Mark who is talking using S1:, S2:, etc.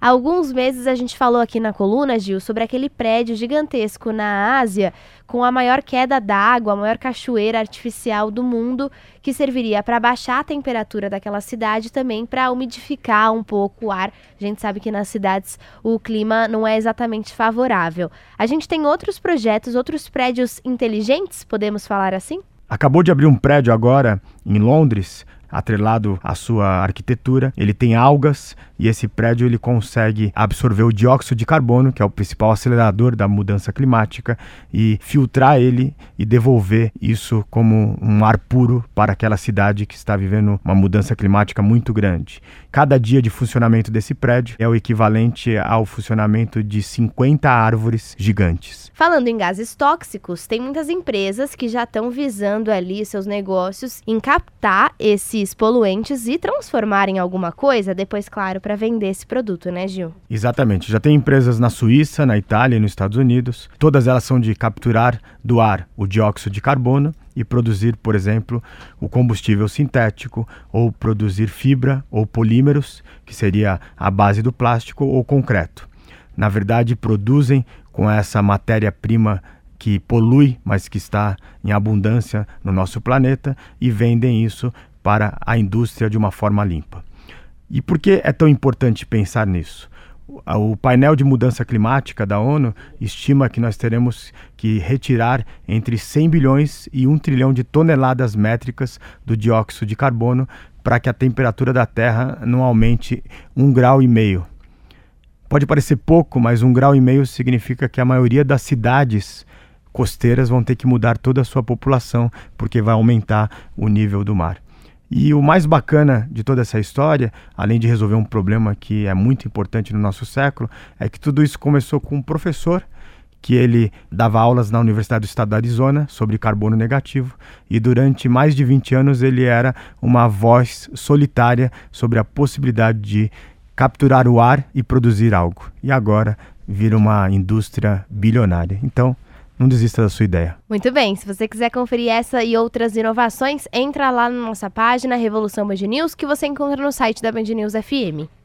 S1: Há alguns meses a gente falou aqui na coluna, Gil, sobre aquele prédio gigantesco na Ásia com a maior queda d'água, a maior cachoeira artificial do mundo, que serviria para baixar a temperatura daquela cidade também para umidificar um pouco o ar. A gente sabe que nas cidades o clima não é exatamente favorável. A gente tem outros projetos, outros prédios inteligentes, podemos falar assim?
S2: Acabou de abrir um prédio agora em Londres atrelado à sua arquitetura. Ele tem algas e esse prédio ele consegue absorver o dióxido de carbono, que é o principal acelerador da mudança climática, e filtrar ele e devolver isso como um ar puro para aquela cidade que está vivendo uma mudança climática muito grande. Cada dia de funcionamento desse prédio é o equivalente ao funcionamento de 50 árvores gigantes.
S1: Falando em gases tóxicos, tem muitas empresas que já estão visando ali seus negócios em captar esses poluentes e transformar em alguma coisa, depois, claro, para vender esse produto, né, Gil?
S2: Exatamente. Já tem empresas na Suíça, na Itália e nos Estados Unidos. Todas elas são de capturar do ar o dióxido de carbono e produzir, por exemplo, o combustível sintético, ou produzir fibra ou polímeros, que seria a base do plástico, ou concreto. Na verdade, produzem com essa matéria-prima que polui, mas que está em abundância no nosso planeta, e vendem isso para a indústria de uma forma limpa. E por que é tão importante pensar nisso? O painel de mudança climática da ONU estima que nós teremos que retirar entre 100 bilhões e 1 trilhão de toneladas métricas do dióxido de carbono para que a temperatura da Terra não aumente um grau e meio. Pode parecer pouco, mas um grau e meio significa que a maioria das cidades costeiras vão ter que mudar toda a sua população, porque vai aumentar o nível do mar. E o mais bacana de toda essa história, além de resolver um problema que é muito importante no nosso século, é que tudo isso começou com um professor que ele dava aulas na Universidade do Estado do Arizona sobre carbono negativo e durante mais de 20 anos ele era uma voz solitária sobre a possibilidade de capturar o ar e produzir algo. E agora vira uma indústria bilionária. Então, não desista da sua ideia.
S1: Muito bem, se você quiser conferir essa e outras inovações, entra lá na nossa página Revolução Band News, que você encontra no site da Band News FM.